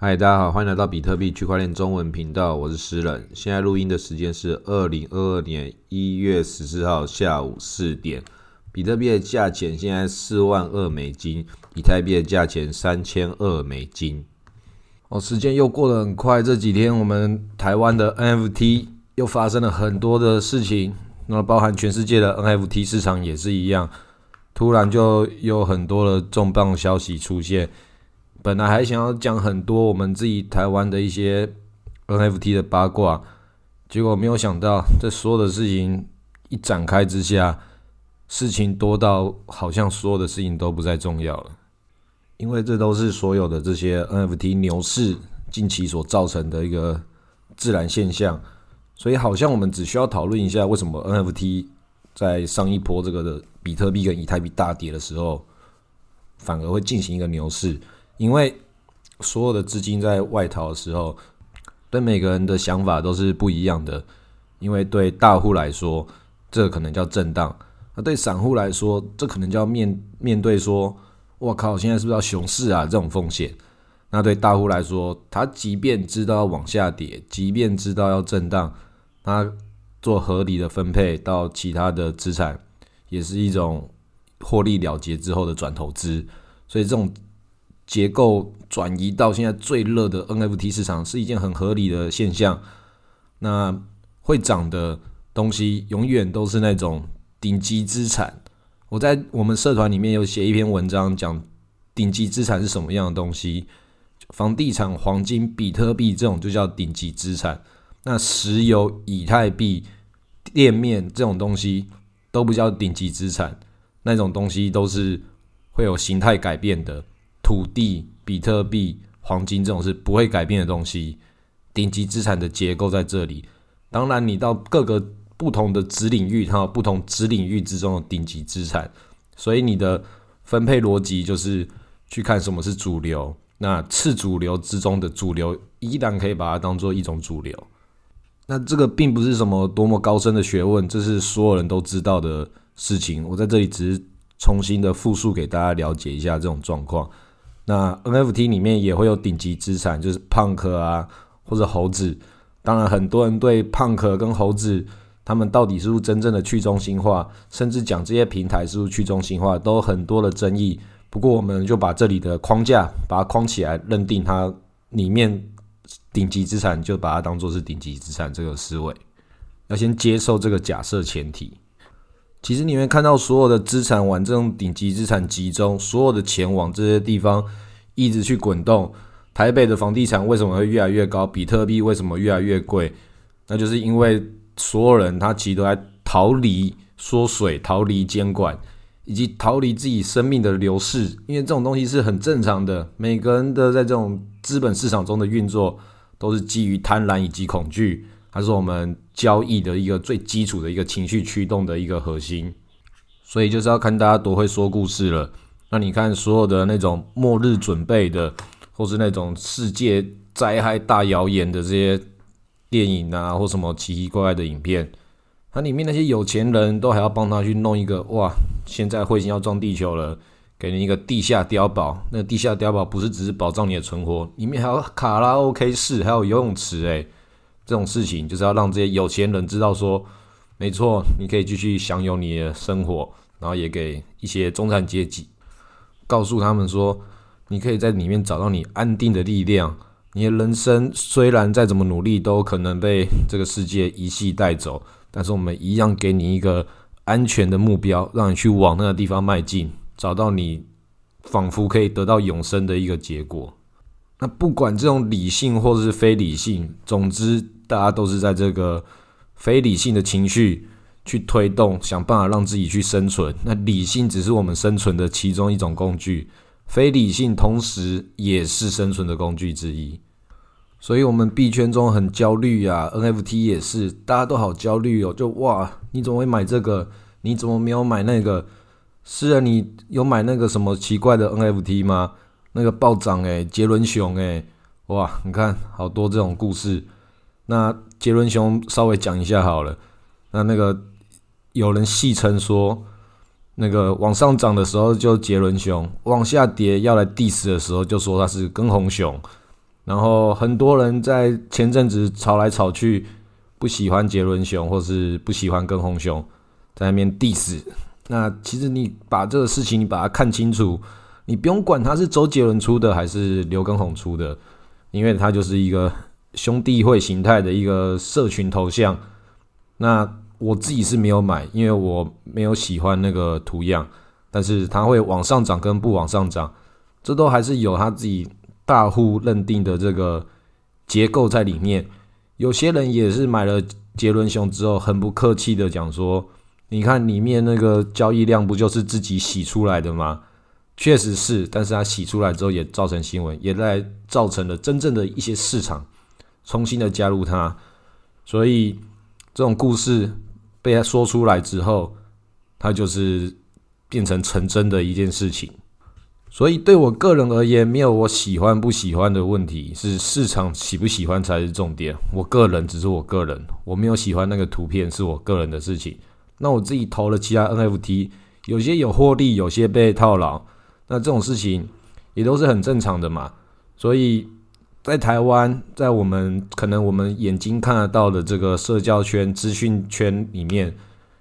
嗨，大家好，欢迎来到比特币区块链中文频道，我是诗人。现在录音的时间是二零二二年一月十四号下午四点。比特币的价钱现在四万二美金，以太币的价钱三千二美金。哦，时间又过得很快，这几天我们台湾的 NFT 又发生了很多的事情，那包含全世界的 NFT 市场也是一样，突然就有很多的重磅消息出现。本来还想要讲很多我们自己台湾的一些 NFT 的八卦，结果没有想到，这所有的事情一展开之下，事情多到好像所有的事情都不再重要了，因为这都是所有的这些 NFT 牛市近期所造成的一个自然现象，所以好像我们只需要讨论一下，为什么 NFT 在上一波这个的比特币跟以太币大跌的时候，反而会进行一个牛市。因为所有的资金在外逃的时候，对每个人的想法都是不一样的。因为对大户来说，这可能叫震荡；那对散户来说，这可能叫面面对说：“我靠，现在是不是要熊市啊？”这种风险。那对大户来说，他即便知道要往下跌，即便知道要震荡，他做合理的分配到其他的资产，也是一种获利了结之后的转投资。所以这种。结构转移到现在最热的 NFT 市场是一件很合理的现象。那会涨的东西永远都是那种顶级资产。我在我们社团里面有写一篇文章，讲顶级资产是什么样的东西。房地产、黄金、比特币这种就叫顶级资产。那石油、以太币、店面这种东西都不叫顶级资产，那种东西都是会有形态改变的。土地、比特币、黄金这种是不会改变的东西，顶级资产的结构在这里。当然，你到各个不同的子领域，它有不同子领域之中的顶级资产，所以你的分配逻辑就是去看什么是主流。那次主流之中的主流，依然可以把它当做一种主流。那这个并不是什么多么高深的学问，这是所有人都知道的事情。我在这里只是重新的复述给大家了解一下这种状况。那 NFT 里面也会有顶级资产，就是胖克啊，或者猴子。当然，很多人对胖克跟猴子，他们到底是不是真正的去中心化，甚至讲这些平台是不是去中心化，都很多的争议。不过，我们就把这里的框架把它框起来，认定它里面顶级资产，就把它当做是顶级资产这个思维，要先接受这个假设前提。其实你会看到所有的资产往这种顶级资产集中，所有的钱往这些地方一直去滚动。台北的房地产为什么会越来越高？比特币为什么越来越贵？那就是因为所有人他其实都在逃离缩水、逃离监管，以及逃离自己生命的流逝。因为这种东西是很正常的，每个人的在这种资本市场中的运作都是基于贪婪以及恐惧。它是我们交易的一个最基础的一个情绪驱动的一个核心，所以就是要看大家多会说故事了。那你看所有的那种末日准备的，或是那种世界灾害大谣言的这些电影啊，或什么奇奇怪怪的影片，它里面那些有钱人都还要帮他去弄一个哇，现在彗星要撞地球了，给你一个地下碉堡。那地下碉堡不是只是保障你的存活，里面还有卡拉 OK 室，还有游泳池，诶。这种事情就是要让这些有钱人知道，说没错，你可以继续享有你的生活，然后也给一些中产阶级告诉他们说，你可以在里面找到你安定的力量。你的人生虽然再怎么努力，都可能被这个世界一系带走，但是我们一样给你一个安全的目标，让你去往那个地方迈进，找到你仿佛可以得到永生的一个结果。那不管这种理性或者是非理性，总之。大家都是在这个非理性的情绪去推动，想办法让自己去生存。那理性只是我们生存的其中一种工具，非理性同时也是生存的工具之一。所以，我们币圈中很焦虑啊，NFT 也是，大家都好焦虑哦。就哇，你怎么会买这个？你怎么没有买那个？是啊，你有买那个什么奇怪的 NFT 吗？那个暴涨诶，杰伦熊诶，哇，你看好多这种故事。那杰伦熊稍微讲一下好了。那那个有人戏称说，那个往上涨的时候就杰伦熊，往下跌要来 diss 的时候就说他是跟红熊。然后很多人在前阵子吵来吵去，不喜欢杰伦熊或是不喜欢跟红熊，在那边 diss。那其实你把这个事情你把它看清楚，你不用管他是周杰伦出的还是刘畊宏出的，因为他就是一个兄弟会形态的一个社群头像。那我自己是没有买，因为我没有喜欢那个图样，但是它会往上涨跟不往上涨，这都还是有他自己大户认定的这个结构在里面。有些人也是买了杰伦熊之后，很不客气的讲说：“你看里面那个交易量不就是自己洗出来的吗？”确实是，但是它洗出来之后也造成新闻，也在造成了真正的一些市场重新的加入它，所以这种故事。被他说出来之后，他就是变成成真的一件事情。所以对我个人而言，没有我喜欢不喜欢的问题，是市场喜不喜欢才是重点。我个人只是我个人，我没有喜欢那个图片，是我个人的事情。那我自己投了其他 NFT，有些有获利，有些被套牢，那这种事情也都是很正常的嘛。所以。在台湾，在我们可能我们眼睛看得到的这个社交圈、资讯圈里面，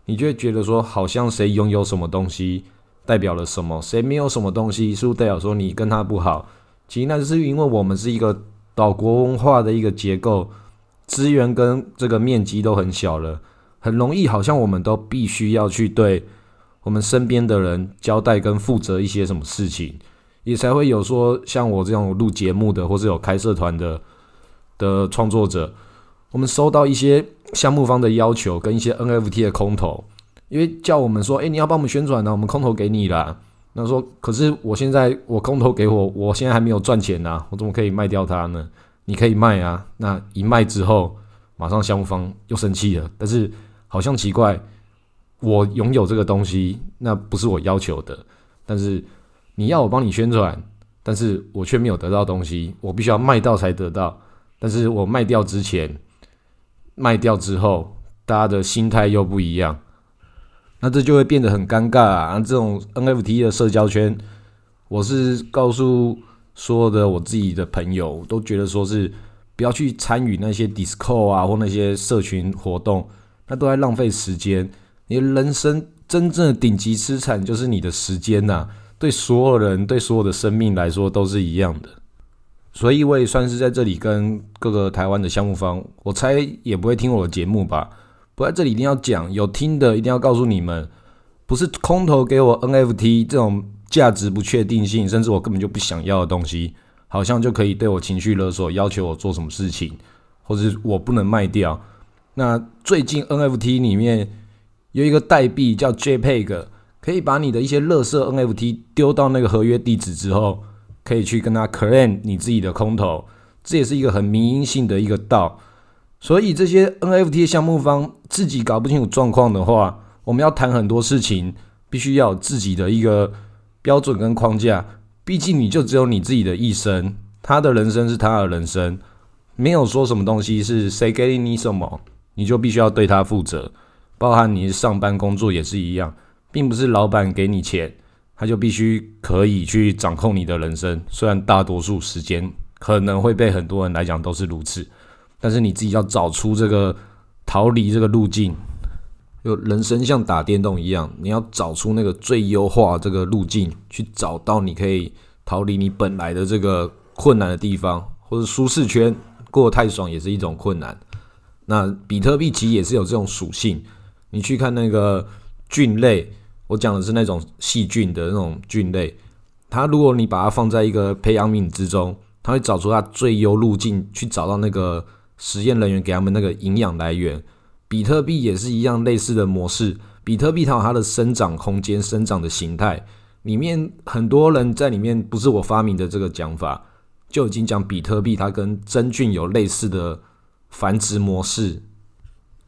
你就会觉得说，好像谁拥有什么东西代表了什么，谁没有什么东西，是不是代表说你跟他不好？其实那是因为我们是一个岛国文化的一个结构，资源跟这个面积都很小了，很容易好像我们都必须要去对我们身边的人交代跟负责一些什么事情。也才会有说像我这样录节目的，或是有开社团的的创作者，我们收到一些项目方的要求跟一些 NFT 的空投，因为叫我们说，哎，你要帮我们宣传呢，我们空投给你啦。那说，可是我现在我空投给我，我现在还没有赚钱呐，我怎么可以卖掉它呢？你可以卖啊，那一卖之后，马上项目方又生气了。但是好像奇怪，我拥有这个东西，那不是我要求的，但是。你要我帮你宣传，但是我却没有得到东西，我必须要卖到才得到。但是我卖掉之前，卖掉之后，大家的心态又不一样，那这就会变得很尴尬啊！这种 NFT 的社交圈，我是告诉所有的我自己的朋友，都觉得说是不要去参与那些 d i s c o 啊或那些社群活动，那都在浪费时间。你人生真正的顶级资产就是你的时间呐。对所有人，对所有的生命来说都是一样的，所以我也算是在这里跟各个台湾的项目方，我猜也不会听我的节目吧。不在这里一定要讲，有听的一定要告诉你们，不是空头给我 NFT 这种价值不确定性，甚至我根本就不想要的东西，好像就可以对我情绪勒索，要求我做什么事情，或者我不能卖掉。那最近 NFT 里面有一个代币叫 JPEG。可以把你的一些乐色 NFT 丢到那个合约地址之后，可以去跟他 claim 你自己的空投，这也是一个很民营性的一个道。所以这些 NFT 项目方自己搞不清楚状况的话，我们要谈很多事情，必须要有自己的一个标准跟框架。毕竟你就只有你自己的一生，他的人生是他的人生，没有说什么东西是谁给你什么，你就必须要对他负责。包含你上班工作也是一样。并不是老板给你钱，他就必须可以去掌控你的人生。虽然大多数时间可能会被很多人来讲都是如此，但是你自己要找出这个逃离这个路径。就人生像打电动一样，你要找出那个最优化这个路径，去找到你可以逃离你本来的这个困难的地方，或者舒适圈过得太爽也是一种困难。那比特币其实也是有这种属性，你去看那个。菌类，我讲的是那种细菌的那种菌类。它如果你把它放在一个培养皿之中，它会找出它最优路径，去找到那个实验人员给他们那个营养来源。比特币也是一样类似的模式。比特币它有它的生长空间、生长的形态，里面很多人在里面不是我发明的这个讲法，就已经讲比特币它跟真菌有类似的繁殖模式。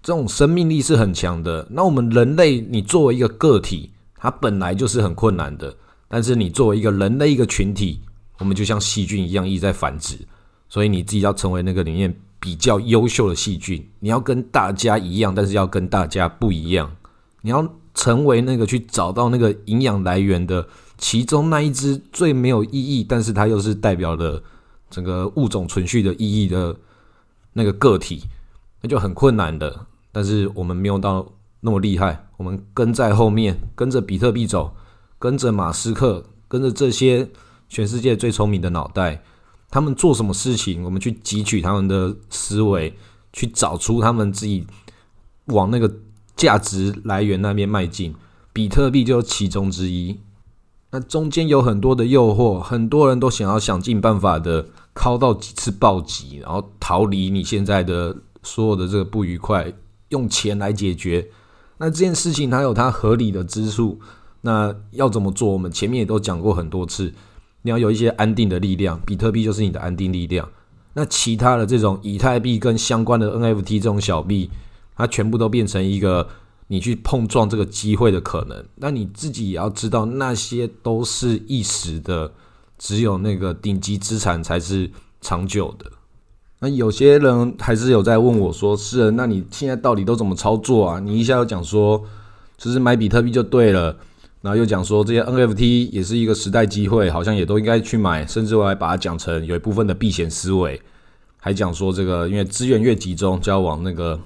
这种生命力是很强的。那我们人类，你作为一个个体，它本来就是很困难的。但是你作为一个人类一个群体，我们就像细菌一样一直在繁殖。所以你自己要成为那个里面比较优秀的细菌，你要跟大家一样，但是要跟大家不一样。你要成为那个去找到那个营养来源的其中那一只最没有意义，但是它又是代表了整个物种存续的意义的那个个体，那就很困难的。但是我们没有到那么厉害，我们跟在后面，跟着比特币走，跟着马斯克，跟着这些全世界最聪明的脑袋，他们做什么事情，我们去汲取他们的思维，去找出他们自己往那个价值来源那边迈进。比特币就是其中之一。那中间有很多的诱惑，很多人都想要想尽办法的靠到几次暴击，然后逃离你现在的所有的这个不愉快。用钱来解决，那这件事情它有它合理的之处。那要怎么做？我们前面也都讲过很多次，你要有一些安定的力量，比特币就是你的安定力量。那其他的这种以太币跟相关的 NFT 这种小币，它全部都变成一个你去碰撞这个机会的可能。那你自己也要知道，那些都是一时的，只有那个顶级资产才是长久的。那有些人还是有在问我说：“是，那你现在到底都怎么操作啊？你一下又讲说，就是买比特币就对了，然后又讲说这些 NFT 也是一个时代机会，好像也都应该去买，甚至我还把它讲成有一部分的避险思维，还讲说这个因为资源越集中，就要往那个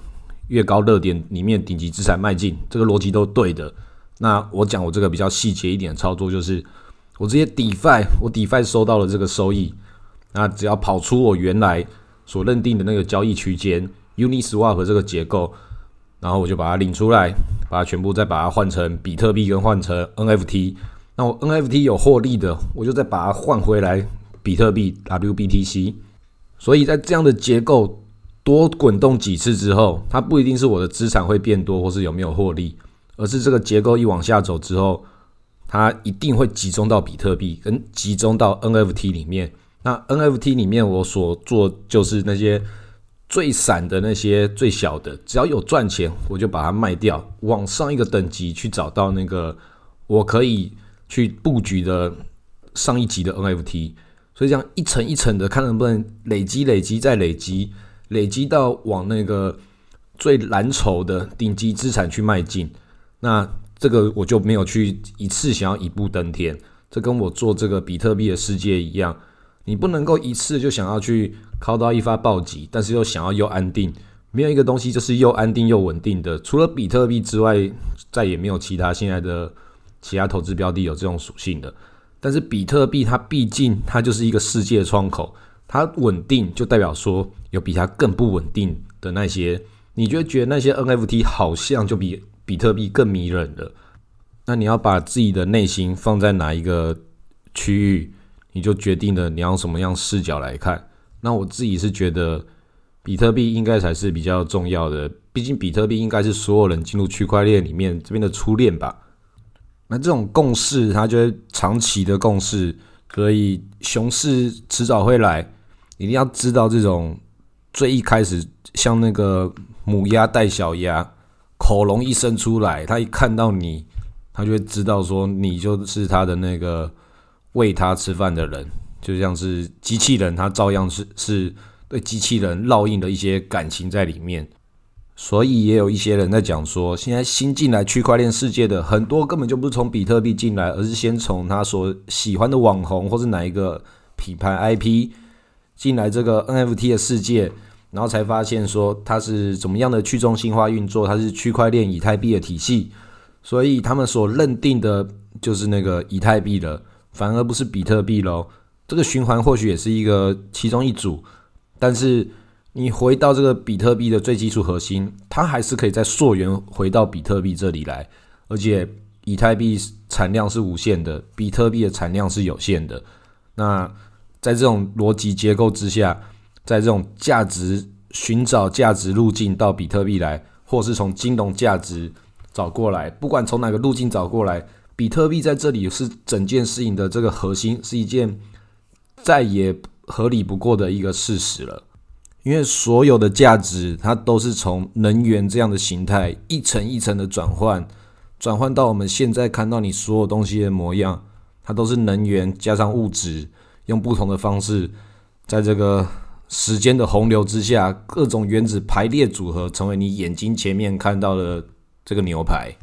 越高热点里面顶级资产迈进，这个逻辑都对的。那我讲我这个比较细节一点的操作，就是我直接 DeFi，我 DeFi 收到了这个收益，那只要跑出我原来。所认定的那个交易区间，Uniswap 这个结构，然后我就把它领出来，把它全部再把它换成比特币跟换成 NFT。那我 NFT 有获利的，我就再把它换回来比特币 WBTC。所以在这样的结构多滚动几次之后，它不一定是我的资产会变多，或是有没有获利，而是这个结构一往下走之后，它一定会集中到比特币跟集中到 NFT 里面。那 NFT 里面我所做就是那些最散的那些最小的，只要有赚钱我就把它卖掉，往上一个等级去找到那个我可以去布局的上一级的 NFT，所以这样一层一层的看能不能累积、累积再累积，累积到往那个最蓝筹的顶级资产去迈进。那这个我就没有去一次想要一步登天，这跟我做这个比特币的世界一样。你不能够一次就想要去靠到一发暴击，但是又想要又安定，没有一个东西就是又安定又稳定的。除了比特币之外，再也没有其他现在的其他投资标的有这种属性的。但是比特币它毕竟它就是一个世界窗口，它稳定就代表说有比它更不稳定的那些，你就觉得那些 NFT 好像就比比特币更迷人了。那你要把自己的内心放在哪一个区域？你就决定了你要什么样视角来看。那我自己是觉得，比特币应该才是比较重要的。毕竟比特币应该是所有人进入区块链里面这边的初恋吧。那这种共识，它就会长期的共识，所以熊市迟早会来。一定要知道这种最一开始，像那个母鸭带小鸭，恐龙一生出来，它一看到你，它就会知道说你就是它的那个。喂它吃饭的人，就像是机器人，它照样是是对机器人烙印的一些感情在里面。所以也有一些人在讲说，现在新进来区块链世界的很多根本就不是从比特币进来，而是先从他所喜欢的网红或是哪一个品牌 IP 进来这个 NFT 的世界，然后才发现说它是怎么样的去中心化运作，它是区块链以太币的体系，所以他们所认定的就是那个以太币的。反而不是比特币喽，这个循环或许也是一个其中一组，但是你回到这个比特币的最基础核心，它还是可以在溯源回到比特币这里来，而且以太币产量是无限的，比特币的产量是有限的。那在这种逻辑结构之下，在这种价值寻找价值路径到比特币来，或是从金融价值找过来，不管从哪个路径找过来。比特币在这里是整件事情的这个核心，是一件再也合理不过的一个事实了。因为所有的价值，它都是从能源这样的形态一层一层的转换，转换到我们现在看到你所有东西的模样，它都是能源加上物质，用不同的方式，在这个时间的洪流之下，各种原子排列组合，成为你眼睛前面看到的这个牛排。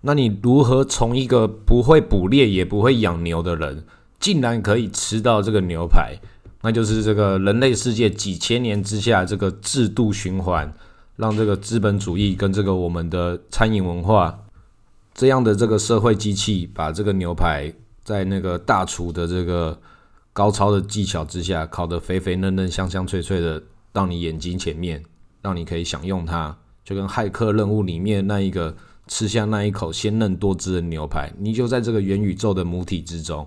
那你如何从一个不会捕猎也不会养牛的人，竟然可以吃到这个牛排？那就是这个人类世界几千年之下这个制度循环，让这个资本主义跟这个我们的餐饮文化这样的这个社会机器，把这个牛排在那个大厨的这个高超的技巧之下烤得肥肥嫩嫩、香香脆脆的，到你眼睛前面，让你可以享用它，就跟骇客任务里面那一个吃下那一口鲜嫩多汁的牛排，你就在这个元宇宙的母体之中。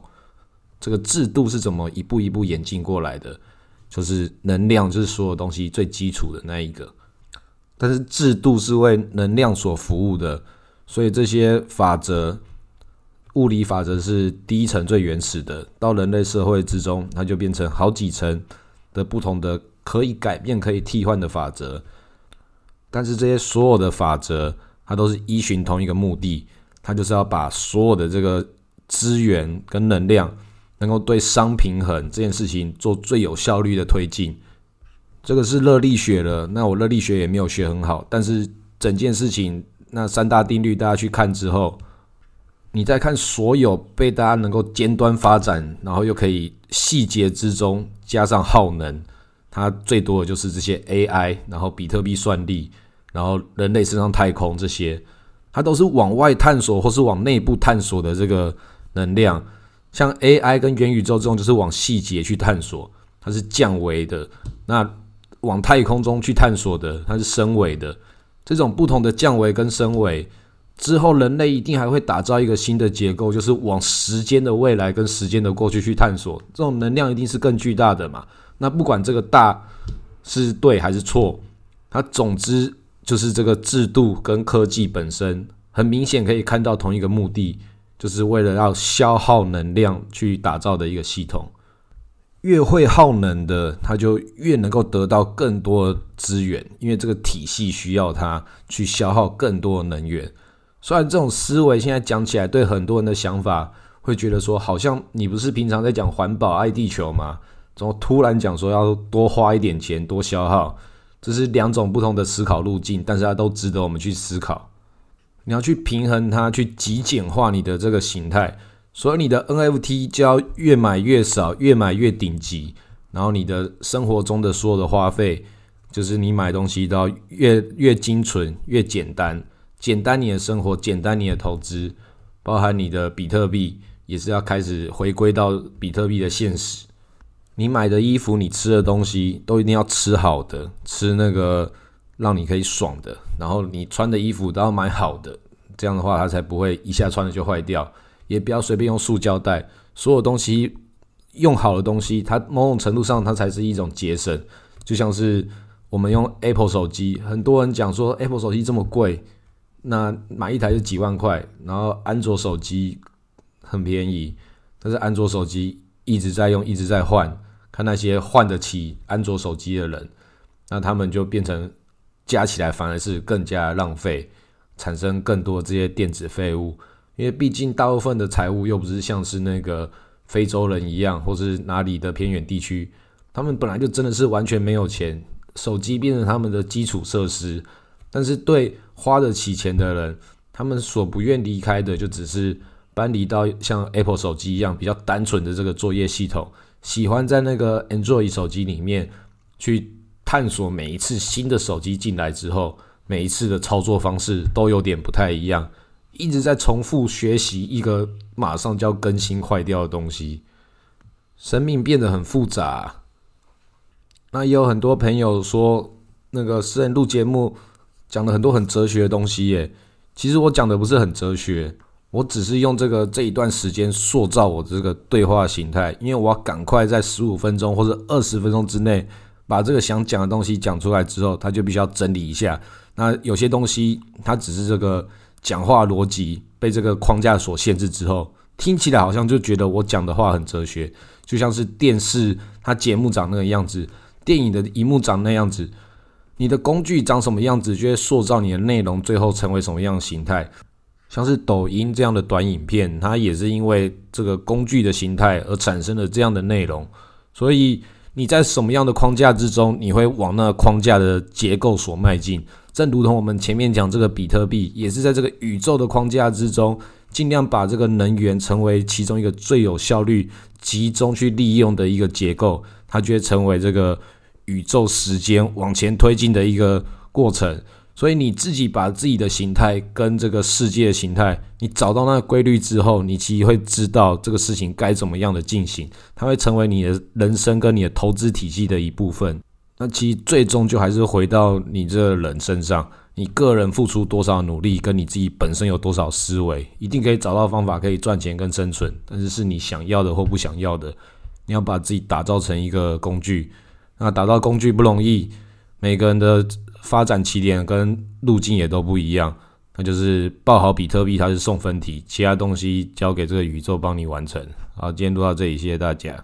这个制度是怎么一步一步演进过来的？就是能量，就是所有东西最基础的那一个。但是制度是为能量所服务的，所以这些法则，物理法则是第一层最原始的。到人类社会之中，它就变成好几层的不同的可以改变、可以替换的法则。但是这些所有的法则，它都是依循同一个目的，它就是要把所有的这个资源跟能量。能够对熵平衡这件事情做最有效率的推进，这个是热力学了。那我热力学也没有学很好，但是整件事情那三大定律大家去看之后，你再看所有被大家能够尖端发展，然后又可以细节之中加上耗能，它最多的就是这些 AI，然后比特币算力，然后人类升上太空这些，它都是往外探索或是往内部探索的这个能量。像 AI 跟元宇宙这种，就是往细节去探索，它是降维的；那往太空中去探索的，它是升维的。这种不同的降维跟升维之后，人类一定还会打造一个新的结构，就是往时间的未来跟时间的过去去探索。这种能量一定是更巨大的嘛？那不管这个大是对还是错，它总之就是这个制度跟科技本身，很明显可以看到同一个目的。就是为了要消耗能量去打造的一个系统，越会耗能的，它就越能够得到更多资源，因为这个体系需要它去消耗更多的能源。虽然这种思维现在讲起来，对很多人的想法会觉得说，好像你不是平常在讲环保、爱地球吗？怎么突然讲说要多花一点钱、多消耗？这是两种不同的思考路径，但是它都值得我们去思考。你要去平衡它，去极简化你的这个形态，所以你的 NFT 就要越买越少，越买越顶级。然后你的生活中的所有的花费，就是你买东西都要越越精纯、越简单，简单你的生活，简单你的投资，包含你的比特币也是要开始回归到比特币的现实。你买的衣服，你吃的东西都一定要吃好的，吃那个。让你可以爽的，然后你穿的衣服都要买好的，这样的话它才不会一下穿了就坏掉。也不要随便用塑胶袋，所有东西用好的东西，它某种程度上它才是一种节省。就像是我们用 Apple 手机，很多人讲说 Apple 手机这么贵，那买一台就几万块，然后安卓手机很便宜，但是安卓手机一直在用，一直在换，看那些换得起安卓手机的人，那他们就变成。加起来反而是更加浪费，产生更多这些电子废物。因为毕竟大部分的财务又不是像是那个非洲人一样，或是哪里的偏远地区，他们本来就真的是完全没有钱，手机变成他们的基础设施。但是对花得起钱的人，他们所不愿离开的就只是搬离到像 Apple 手机一样比较单纯的这个作业系统，喜欢在那个 Android 手机里面去。探索每一次新的手机进来之后，每一次的操作方式都有点不太一样，一直在重复学习一个马上就要更新坏掉的东西，生命变得很复杂。那也有很多朋友说，那个私人录节目讲了很多很哲学的东西耶。其实我讲的不是很哲学，我只是用这个这一段时间塑造我这个对话形态，因为我要赶快在十五分钟或者二十分钟之内。把这个想讲的东西讲出来之后，他就必须要整理一下。那有些东西，它只是这个讲话逻辑被这个框架所限制之后，听起来好像就觉得我讲的话很哲学，就像是电视它节目长那个样子，电影的荧幕长那样子，你的工具长什么样子，就会塑造你的内容最后成为什么样的形态。像是抖音这样的短影片，它也是因为这个工具的形态而产生了这样的内容，所以。你在什么样的框架之中，你会往那框架的结构所迈进？正如同我们前面讲这个比特币，也是在这个宇宙的框架之中，尽量把这个能源成为其中一个最有效率、集中去利用的一个结构，它就会成为这个宇宙时间往前推进的一个过程。所以你自己把自己的形态跟这个世界的形态，你找到那个规律之后，你其实会知道这个事情该怎么样的进行，它会成为你的人生跟你的投资体系的一部分。那其实最终就还是回到你这个人身上，你个人付出多少努力，跟你自己本身有多少思维，一定可以找到方法可以赚钱跟生存。但是是你想要的或不想要的，你要把自己打造成一个工具。那打造工具不容易，每个人的。发展起点跟路径也都不一样，那就是报好比特币，它是送分题，其他东西交给这个宇宙帮你完成。好，今天录到这里，谢谢大家。